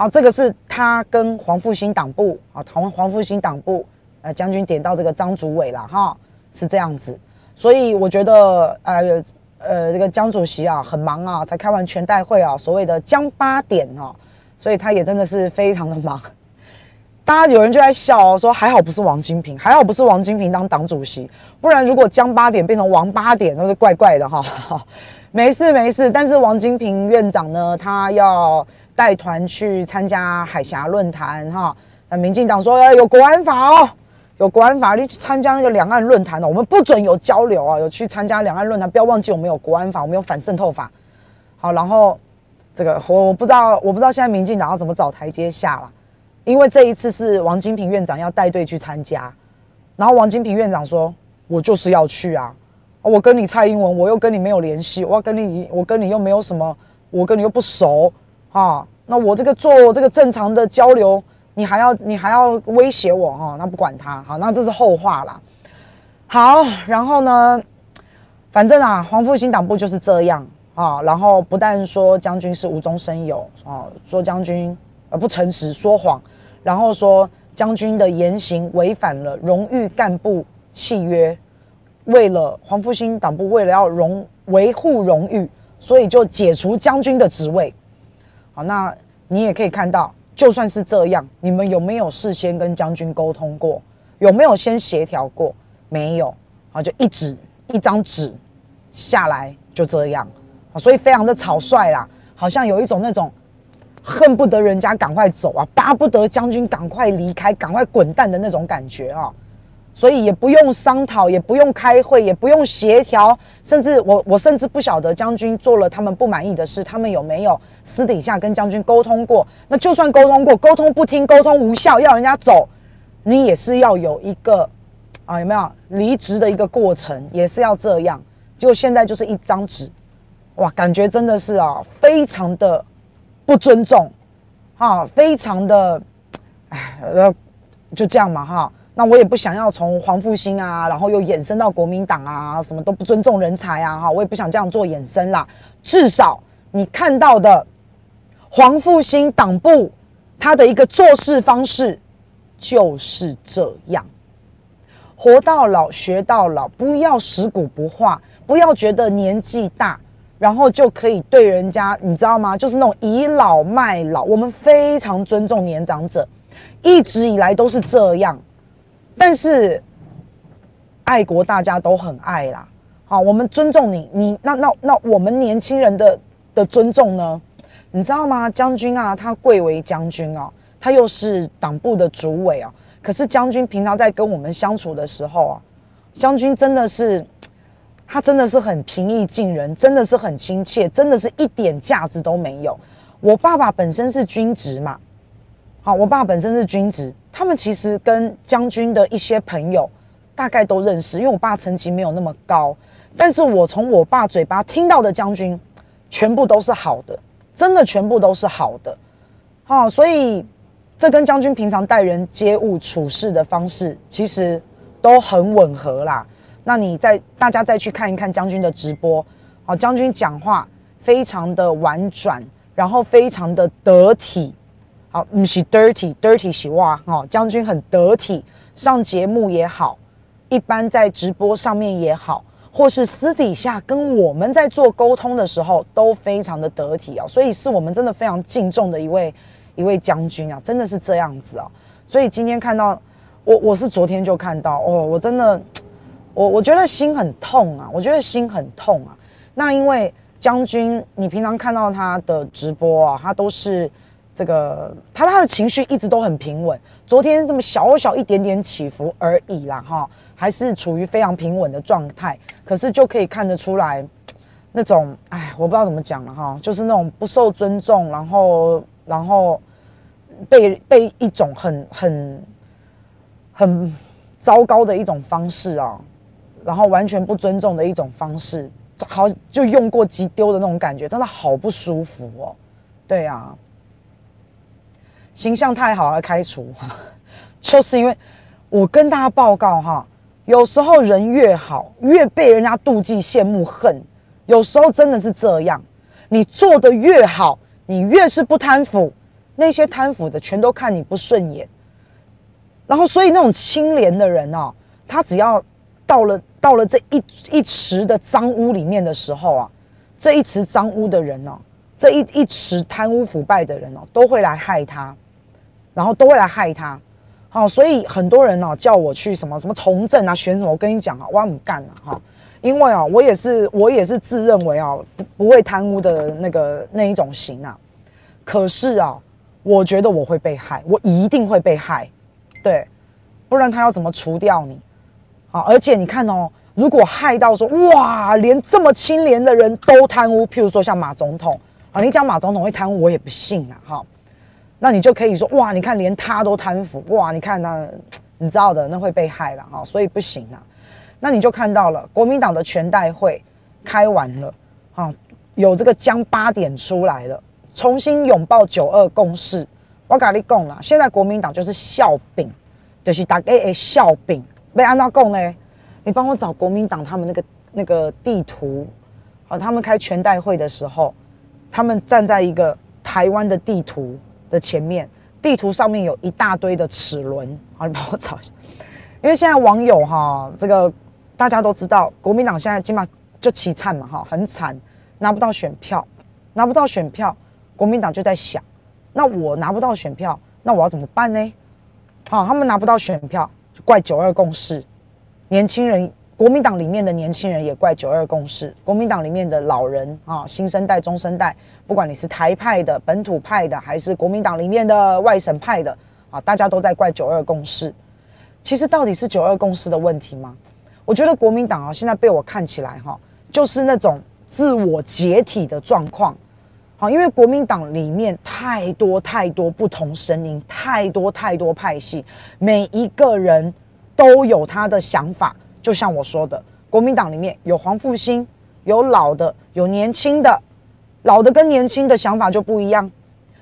好，这个是他跟黄复兴党部啊，同黄复兴党部呃将军点到这个张主委了哈，是这样子。所以我觉得呃呃这个江主席啊很忙啊，才开完全代会啊，所谓的江八点啊，所以他也真的是非常的忙。大家有人就在笑哦，说还好不是王金平，还好不是王金平当党主席，不然如果江八点变成王八点，那是怪怪的哈。没事没事，但是王金平院长呢，他要带团去参加海峡论坛哈。那民进党说要有国安法哦，有国安法，你去参加那个两岸论坛哦，我们不准有交流啊，有去参加两岸论坛，不要忘记我们有国安法，我们有反渗透法。好，然后这个我我不知道，我不知道现在民进党要怎么找台阶下了。因为这一次是王金平院长要带队去参加，然后王金平院长说：“我就是要去啊，我跟你蔡英文，我又跟你没有联系，我要跟你，我跟你又没有什么，我跟你又不熟啊，那我这个做这个正常的交流，你还要你还要威胁我哈？那不管他，好，那这是后话啦。好，然后呢，反正啊，黄复兴党部就是这样啊，然后不但说将军是无中生有啊，说将军呃不诚实说谎。”然后说将军的言行违反了荣誉干部契约，为了黄复兴党部为了要荣维护荣誉，所以就解除将军的职位。那你也可以看到，就算是这样，你们有没有事先跟将军沟通过？有没有先协调过？没有，啊，就一纸一张纸下来就这样，所以非常的草率啦，好像有一种那种。恨不得人家赶快走啊，巴不得将军赶快离开，赶快滚蛋的那种感觉啊！所以也不用商讨，也不用开会，也不用协调，甚至我我甚至不晓得将军做了他们不满意的事，他们有没有私底下跟将军沟通过？那就算沟通过，沟通不听，沟通无效，要人家走，你也是要有一个啊，有没有离职的一个过程，也是要这样。就现在就是一张纸，哇，感觉真的是啊，非常的。不尊重，哈，非常的，哎，呃，就这样嘛，哈。那我也不想要从黄复兴啊，然后又衍生到国民党啊，什么都不尊重人才啊，哈，我也不想这样做衍生啦。至少你看到的黄复兴党部他的一个做事方式就是这样，活到老学到老，不要食古不化，不要觉得年纪大。然后就可以对人家，你知道吗？就是那种倚老卖老。我们非常尊重年长者，一直以来都是这样。但是爱国大家都很爱啦，好，我们尊重你，你那那那我们年轻人的的尊重呢？你知道吗？将军啊，他贵为将军啊，他又是党部的主委啊。可是将军平常在跟我们相处的时候啊，将军真的是。他真的是很平易近人，真的是很亲切，真的是一点架子都没有。我爸爸本身是军职嘛，好，我爸本身是军职，他们其实跟将军的一些朋友大概都认识，因为我爸层级没有那么高，但是我从我爸嘴巴听到的将军，全部都是好的，真的全部都是好的，好，所以这跟将军平常待人接物处事的方式，其实都很吻合啦。那你再大家再去看一看将军的直播，好，将军讲话非常的婉转，然后非常的得体，好，不是 dirty，dirty 是哇，哦，将军很得体，上节目也好，一般在直播上面也好，或是私底下跟我们在做沟通的时候，都非常的得体啊，所以是我们真的非常敬重的一位一位将军啊，真的是这样子啊，所以今天看到我，我是昨天就看到哦，我真的。我我觉得心很痛啊，我觉得心很痛啊。那因为将军，你平常看到他的直播啊，他都是这个，他他的情绪一直都很平稳。昨天这么小小一点点起伏而已啦，哈，还是处于非常平稳的状态。可是就可以看得出来，那种哎，我不知道怎么讲了哈，就是那种不受尊重，然后然后被被一种很很很糟糕的一种方式啊。然后完全不尊重的一种方式，好就用过即丢的那种感觉，真的好不舒服哦。对啊，形象太好而开除，就是因为我跟大家报告哈，有时候人越好，越被人家妒忌、羡慕、恨。有时候真的是这样，你做的越好，你越是不贪腐，那些贪腐的全都看你不顺眼。然后，所以那种清廉的人哦，他只要到了到了这一一池的脏污里面的时候啊，这一池脏污的人哦，这一一池贪污腐败的人哦，都会来害他，然后都会来害他。好，所以很多人哦叫我去什么什么从政啊，选什么？我跟你讲啊，我不干了哈，因为啊，我也是我也是自认为啊不不会贪污的那个那一种型啊，可是啊，我觉得我会被害，我一定会被害。对，不然他要怎么除掉你？好，而且你看哦，如果害到说哇，连这么清廉的人都贪污，譬如说像马总统啊，你讲马总统会贪污，我也不信啊，哈。那你就可以说哇，你看连他都贪腐，哇，你看那，你知道的，那会被害了哈，所以不行啊。那你就看到了国民党的全代会开完了，啊，有这个江八点出来了，重新拥抱九二共识。我跟你讲啦，现在国民党就是笑柄，就是大家的笑柄。被按照讲呢，你帮我找国民党他们那个那个地图，好，他们开全代会的时候，他们站在一个台湾的地图的前面，地图上面有一大堆的齿轮，好，你帮我找一下。因为现在网友哈，这个大家都知道，国民党现在基本就凄惨嘛，哈，很惨，拿不到选票，拿不到选票，国民党就在想。那我拿不到选票，那我要怎么办呢？好，他们拿不到选票，就怪九二共识。年轻人，国民党里面的年轻人也怪九二共识。国民党里面的老人啊，新生代、中生代，不管你是台派的、本土派的，还是国民党里面的外省派的啊，大家都在怪九二共识。其实到底是九二共识的问题吗？我觉得国民党啊，现在被我看起来哈，就是那种自我解体的状况。好，因为国民党里面太多太多不同声音，太多太多派系，每一个人都有他的想法。就像我说的，国民党里面有黄复兴，有老的，有年轻的，老的跟年轻的想法就不一样。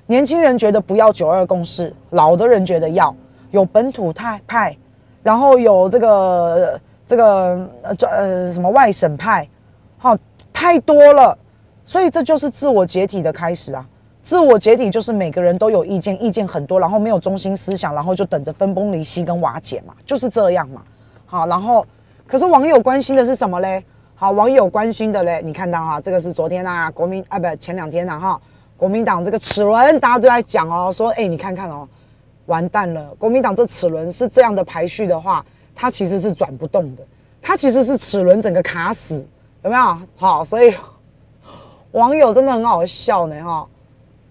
年轻人觉得不要九二共识，老的人觉得要。有本土派派，然后有这个这个呃呃什么外省派，好，太多了。所以这就是自我解体的开始啊！自我解体就是每个人都有意见，意见很多，然后没有中心思想，然后就等着分崩离析跟瓦解嘛，就是这样嘛。好，然后可是网友关心的是什么嘞？好，网友关心的嘞，你看到哈，这个是昨天啊，国民啊不前两天啊哈，国民党这个齿轮大家都在讲哦，说哎你看看哦，完蛋了，国民党这齿轮是这样的排序的话，它其实是转不动的，它其实是齿轮整个卡死，有没有？好，所以。网友真的很好笑呢哈，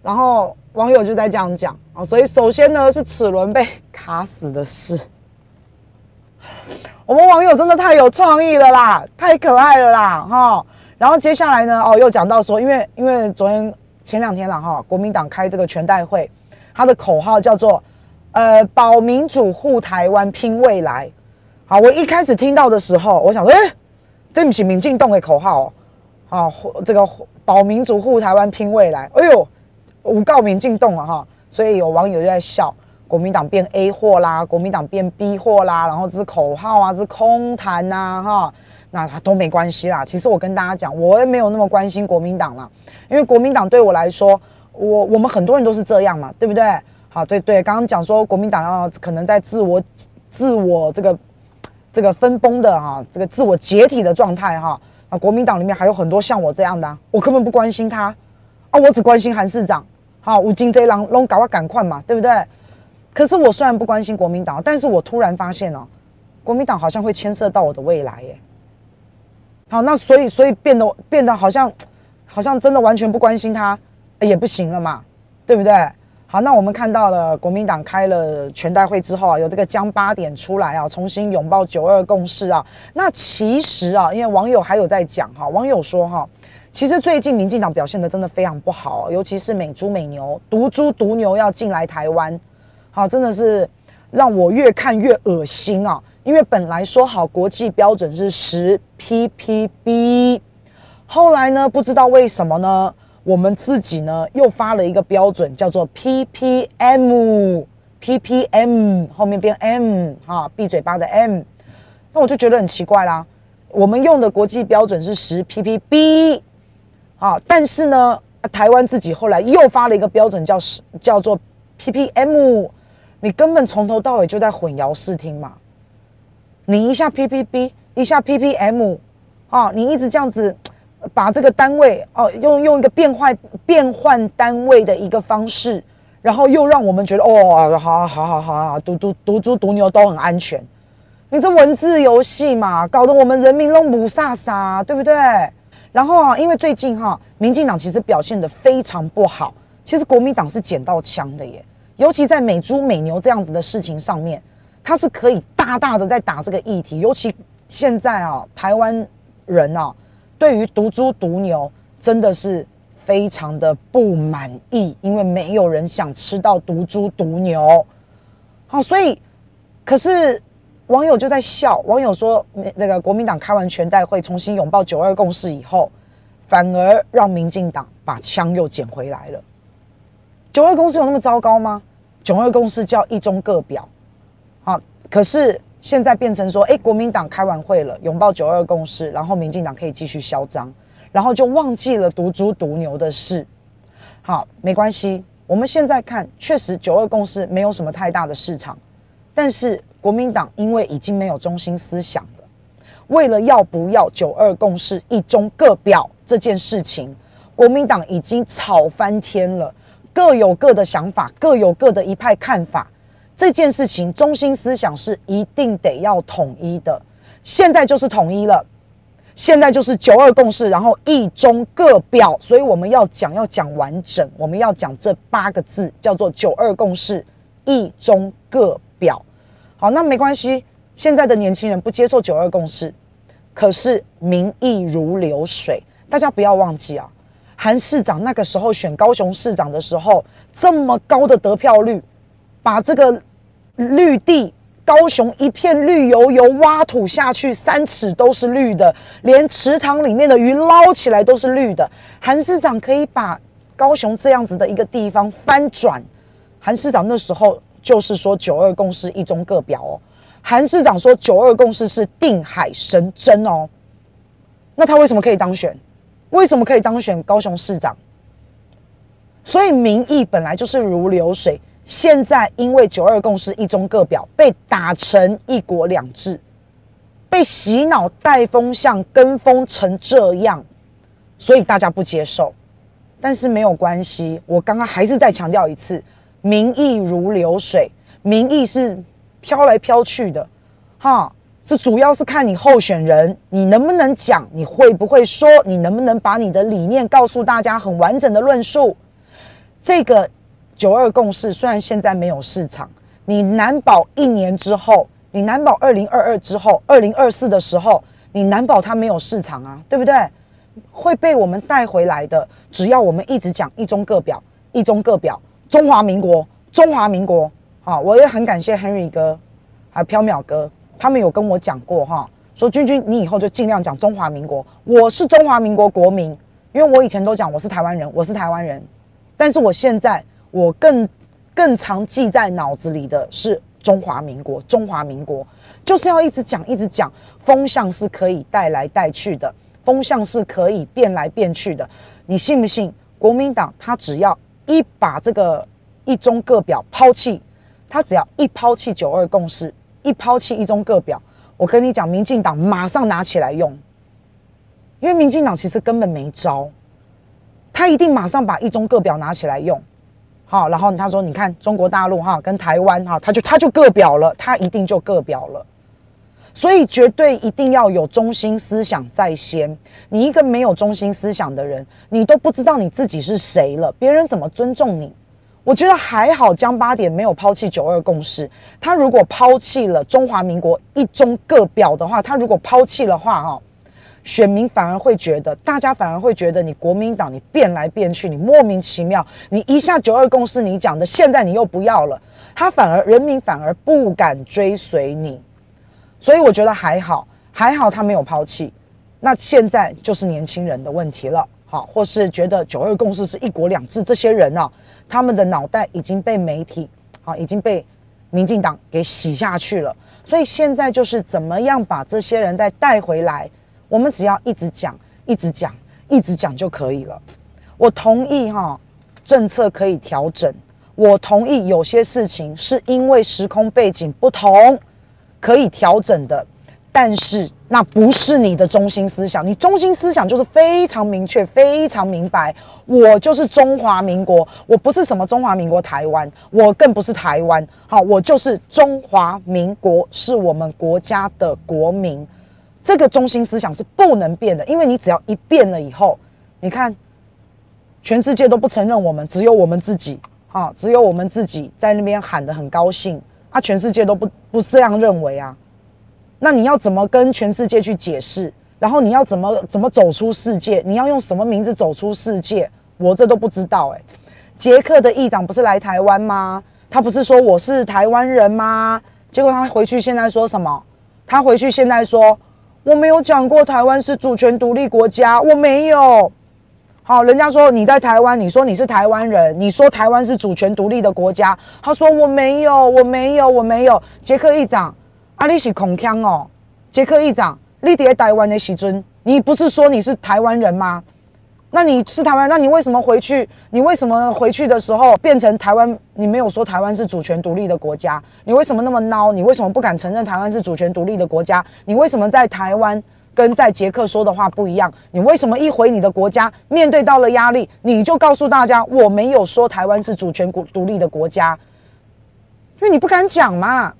然后网友就在这样讲啊，所以首先呢是齿轮被 卡死的事，我们网友真的太有创意了啦，太可爱了啦哈，然后接下来呢哦又讲到说，因为因为昨天前两天了哈，国民党开这个全代会，他的口号叫做呃保民主护台湾拼未来，好，我一开始听到的时候，我想说，哎，这不是民进党的口号哦。啊，这个保民主护台湾拼未来，哎呦，诬告民进党了哈，所以有网友就在笑，国民党变 A 货啦，国民党变 B 货啦，然后这是口号啊，这是空谈呐哈，那都没关系啦。其实我跟大家讲，我也没有那么关心国民党啦，因为国民党对我来说，我我们很多人都是这样嘛，对不对？好，对对，刚刚讲说国民党要可能在自我自我这个这个分崩的哈，这个自我解体的状态哈。啊，国民党里面还有很多像我这样的，啊，我根本不关心他，啊，我只关心韩市长，好，吴金这郎拢搞我赶快嘛，对不对？可是我虽然不关心国民党，但是我突然发现哦，国民党好像会牵涉到我的未来耶。好，那所以所以变得变得好像好像真的完全不关心他也不行了嘛，对不对？好，那我们看到了国民党开了全代会之后啊，有这个江八点出来啊，重新拥抱九二共识啊。那其实啊，因为网友还有在讲哈，网友说哈，其实最近民进党表现的真的非常不好，尤其是美猪美牛、毒猪毒牛要进来台湾，啊，真的是让我越看越恶心啊。因为本来说好国际标准是十 ppb，后来呢，不知道为什么呢？我们自己呢又发了一个标准，叫做 ppm，ppm 后面变 m 啊，闭嘴巴的 m，那我就觉得很奇怪啦。我们用的国际标准是十 ppb，啊，但是呢，台湾自己后来又发了一个标准叫十，叫做，ppm，你根本从头到尾就在混淆视听嘛。你一下 ppb，一下 ppm，啊，你一直这样子把这个单位哦，用用一个变换变换单位的一个方式，然后又让我们觉得哦，好好好好好，毒毒毒猪毒牛都很安全。你这文字游戏嘛，搞得我们人民拢雾煞煞，对不对？然后啊，因为最近哈、民进党其实表现得非常不好，其实国民党是捡到枪的耶，尤其在美猪美牛这样子的事情上面。他是可以大大的在打这个议题，尤其现在啊，台湾人啊，对于毒猪毒牛真的是非常的不满意，因为没有人想吃到毒猪毒牛。好，所以可是网友就在笑，网友说，那个国民党开完全代会，重新拥抱九二共识以后，反而让民进党把枪又捡回来了。九二共识有那么糟糕吗？九二共识叫一中各表。啊！可是现在变成说，哎，国民党开完会了，拥抱九二共识，然后民进党可以继续嚣张，然后就忘记了毒猪毒牛的事。好，没关系。我们现在看，确实九二共识没有什么太大的市场，但是国民党因为已经没有中心思想了，为了要不要九二共识一中各表这件事情，国民党已经吵翻天了，各有各的想法，各有各的一派看法。这件事情中心思想是一定得要统一的，现在就是统一了，现在就是九二共识，然后一中各表，所以我们要讲要讲完整，我们要讲这八个字叫做九二共识，一中各表。好，那没关系，现在的年轻人不接受九二共识，可是民意如流水，大家不要忘记啊，韩市长那个时候选高雄市长的时候，这么高的得票率，把这个。绿地，高雄一片绿油油，挖土下去三尺都是绿的，连池塘里面的鱼捞起来都是绿的。韩市长可以把高雄这样子的一个地方翻转。韩市长那时候就是说九二共识一中各表哦。韩市长说九二共识是定海神针哦。那他为什么可以当选？为什么可以当选高雄市长？所以民意本来就是如流水。现在因为九二共识一中各表被打成一国两制，被洗脑带风向跟风成这样，所以大家不接受。但是没有关系，我刚刚还是再强调一次，民意如流水，民意是飘来飘去的，哈，是主要是看你候选人，你能不能讲，你会不会说，你能不能把你的理念告诉大家很完整的论述，这个。九二共识虽然现在没有市场，你难保一年之后，你难保二零二二之后，二零二四的时候，你难保它没有市场啊，对不对？会被我们带回来的。只要我们一直讲一中各表，一中各表，中华民国，中华民国。啊，我也很感谢 Henry 哥，还有飘渺哥，他们有跟我讲过哈，说君君你以后就尽量讲中华民国。我是中华民国国民，因为我以前都讲我是台湾人，我是台湾人，但是我现在。我更更常记在脑子里的是中华民国，中华民国就是要一直讲，一直讲，风向是可以带来带去的，风向是可以变来变去的。你信不信？国民党他只要一把这个一中各表抛弃，他只要一抛弃九二共识，一抛弃一中各表，我跟你讲，民进党马上拿起来用，因为民进党其实根本没招，他一定马上把一中各表拿起来用。好，然后他说：“你看中国大陆哈，跟台湾哈，他就他就各表了，他一定就各表了。所以绝对一定要有中心思想在先。你一个没有中心思想的人，你都不知道你自己是谁了，别人怎么尊重你？我觉得还好，江八点没有抛弃九二共识。他如果抛弃了中华民国一中各表的话，他如果抛弃的话哈。”选民反而会觉得，大家反而会觉得你国民党你变来变去，你莫名其妙，你一下九二共识你讲的，现在你又不要了，他反而人民反而不敢追随你，所以我觉得还好，还好他没有抛弃。那现在就是年轻人的问题了，好，或是觉得九二共识是一国两制，这些人啊，他们的脑袋已经被媒体啊，已经被民进党给洗下去了，所以现在就是怎么样把这些人再带回来。我们只要一直讲，一直讲，一直讲就可以了。我同意哈，政策可以调整，我同意有些事情是因为时空背景不同可以调整的，但是那不是你的中心思想。你中心思想就是非常明确、非常明白，我就是中华民国，我不是什么中华民国台湾，我更不是台湾。好，我就是中华民国，是我们国家的国民。这个中心思想是不能变的，因为你只要一变了以后，你看。全世界都不承认我们，只有我们自己，好，只有我们自己在那边喊得很高兴啊！全世界都不不这样认为啊，那你要怎么跟全世界去解释？然后你要怎么怎么走出世界？你要用什么名字走出世界？我这都不知道哎。捷克的议长不是来台湾吗？他不是说我是台湾人吗？结果他回去现在说什么？他回去现在说我没有讲过台湾是主权独立国家，我没有。好，人家说你在台湾，你说你是台湾人，你说台湾是主权独立的国家。他说我没有，我没有，我没有。捷克议长，啊，你是恐腔哦。捷克议长，你在台湾的时阵，你不是说你是台湾人吗？那你是台湾，那你为什么回去？你为什么回去的时候变成台湾？你没有说台湾是主权独立的国家，你为什么那么孬？你为什么不敢承认台湾是主权独立的国家？你为什么在台湾？跟在捷克说的话不一样，你为什么一回你的国家，面对到了压力，你就告诉大家我没有说台湾是主权国独立的国家，因为你不敢讲嘛，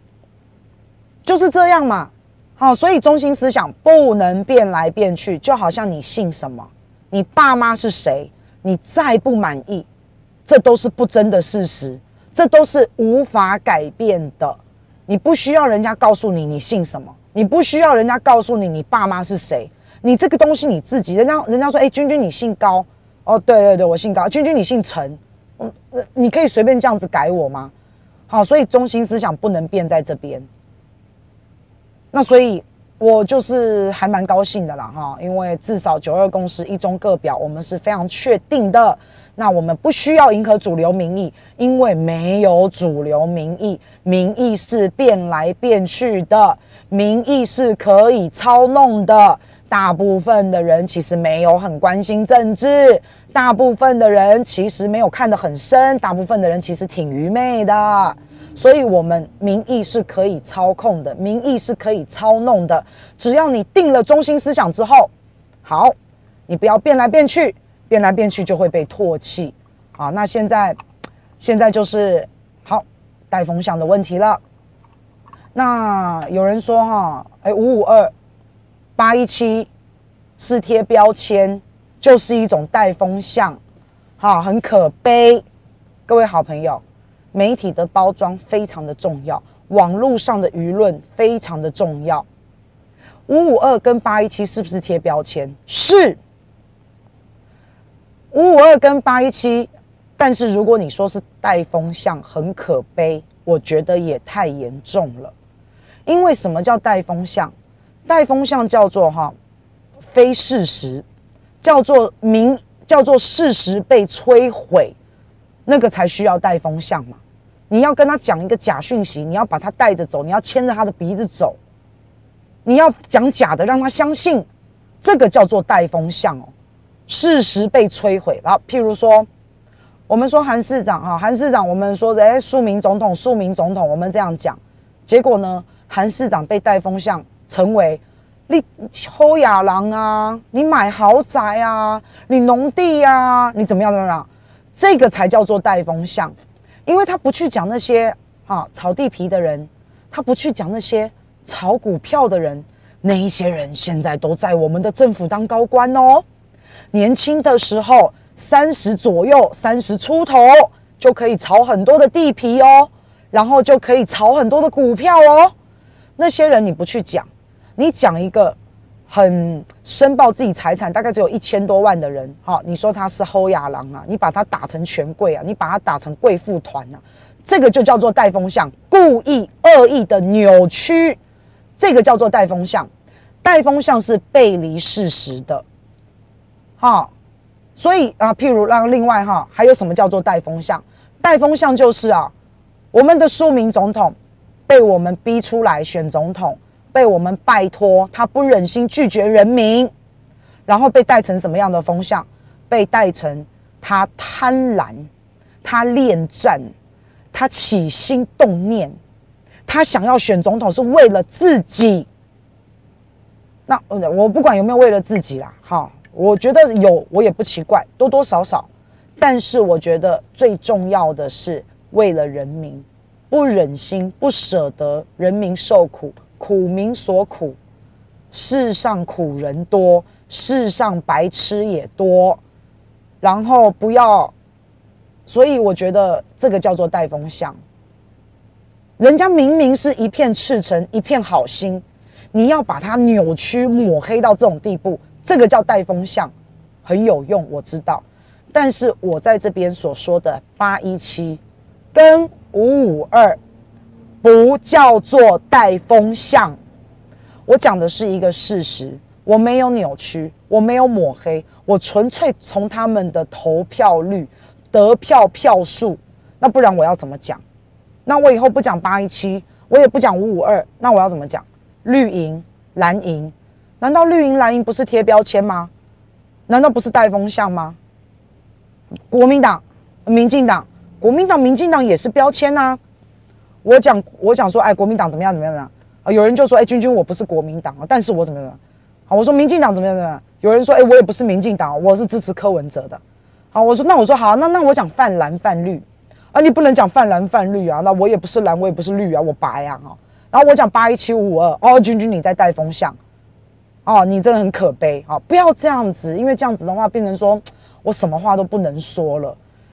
就是这样嘛。好，所以中心思想不能变来变去，就好像你姓什么，你爸妈是谁，你再不满意，这都是不争的事实，这都是无法改变的。你不需要人家告诉你你姓什么。你不需要人家告诉你你爸妈是谁，你这个东西你自己。人家人家说，哎，君君你姓高，哦，对对对，我姓高。君君你姓陈，嗯，你可以随便这样子改我吗？好，所以中心思想不能变在这边。那所以，我就是还蛮高兴的啦，哈，因为至少九二共识一中各表，我们是非常确定的。那我们不需要迎合主流民意，因为没有主流民意，民意是变来变去的，民意是可以操弄的。大部分的人其实没有很关心政治，大部分的人其实没有看得很深，大部分的人其实挺愚昧的。所以，我们民意是可以操控的，民意是可以操弄的。只要你定了中心思想之后，好，你不要变来变去。变来变去就会被唾弃，啊，那现在，现在就是好带风向的问题了。那有人说哈，哎，五五二八一七是贴标签，就是一种带风向，哈，很可悲。各位好朋友，媒体的包装非常的重要，网络上的舆论非常的重要。五五二跟八一七是不是贴标签？是。五五二跟八一七，但是如果你说是带风向，很可悲，我觉得也太严重了。因为什么叫带风向？带风向叫做哈非事实，叫做明，叫做事实被摧毁，那个才需要带风向嘛。你要跟他讲一个假讯息，你要把他带着走，你要牵着他的鼻子走，你要讲假的让他相信，这个叫做带风向哦。事实被摧毁，然后譬如说，我们说韩市长哈，韩市长，我们说哎，庶民总统，庶民总统，我们这样讲，结果呢，韩市长被带风向成为你抽亚郎啊，你买豪宅啊，你农地啊，你怎么样怎么样，这个才叫做带风向，因为他不去讲那些啊炒地皮的人，他不去讲那些炒股票的人，那一些人现在都在我们的政府当高官哦。年轻的时候，三十左右，三十出头就可以炒很多的地皮哦，然后就可以炒很多的股票哦。那些人你不去讲，你讲一个很申报自己财产大概只有一千多万的人，哈，你说他是侯亚郎啊，你把他打成权贵啊，你把他打成贵妇团啊，这个就叫做带风向，故意恶意的扭曲，这个叫做带风向，带风向是背离事实的。哈，所以啊，譬如让另外哈，还有什么叫做带风向？带风向就是啊，我们的庶民总统被我们逼出来选总统，被我们拜托，他不忍心拒绝人民，然后被带成什么样的风向？被带成他贪婪，他恋战，他起心动念，他想要选总统是为了自己。那我不管有没有为了自己啦，好，我觉得有我也不奇怪，多多少少。但是我觉得最重要的是为了人民，不忍心不舍得人民受苦，苦民所苦，世上苦人多，世上白痴也多，然后不要。所以我觉得这个叫做带风向，人家明明是一片赤诚、一片好心，你要把它扭曲、抹黑到这种地步，这个叫带风向，很有用，我知道。但是我在这边所说的八一七跟五五二，不叫做带风向，我讲的是一个事实，我没有扭曲，我没有抹黑，我纯粹从他们的投票率。得票票数，那不然我要怎么讲？那我以后不讲八一七，我也不讲五五二，那我要怎么讲？绿营蓝营，难道绿营蓝营不是贴标签吗？难道不是带风向吗？国民党、民进党，国民党、民进党也是标签呐、啊。我讲我讲说，哎，国民党怎么样怎么样怎么样啊？有人就说，哎，君君我不是国民党啊，但是我怎么样？好，我说民进党怎么样怎么样？有人说，哎，我也不是民进党，我是支持柯文哲的。好，我说那我说好，那那我讲泛蓝泛绿，啊，你不能讲泛蓝泛绿啊，那我也不是蓝，我也不是绿啊，我白啊，哈，然后我讲八一七五二，哦，君君你在带风向，哦，你真的很可悲，好，不要这样子，因为这样子的话变成说我什么话都不能说了，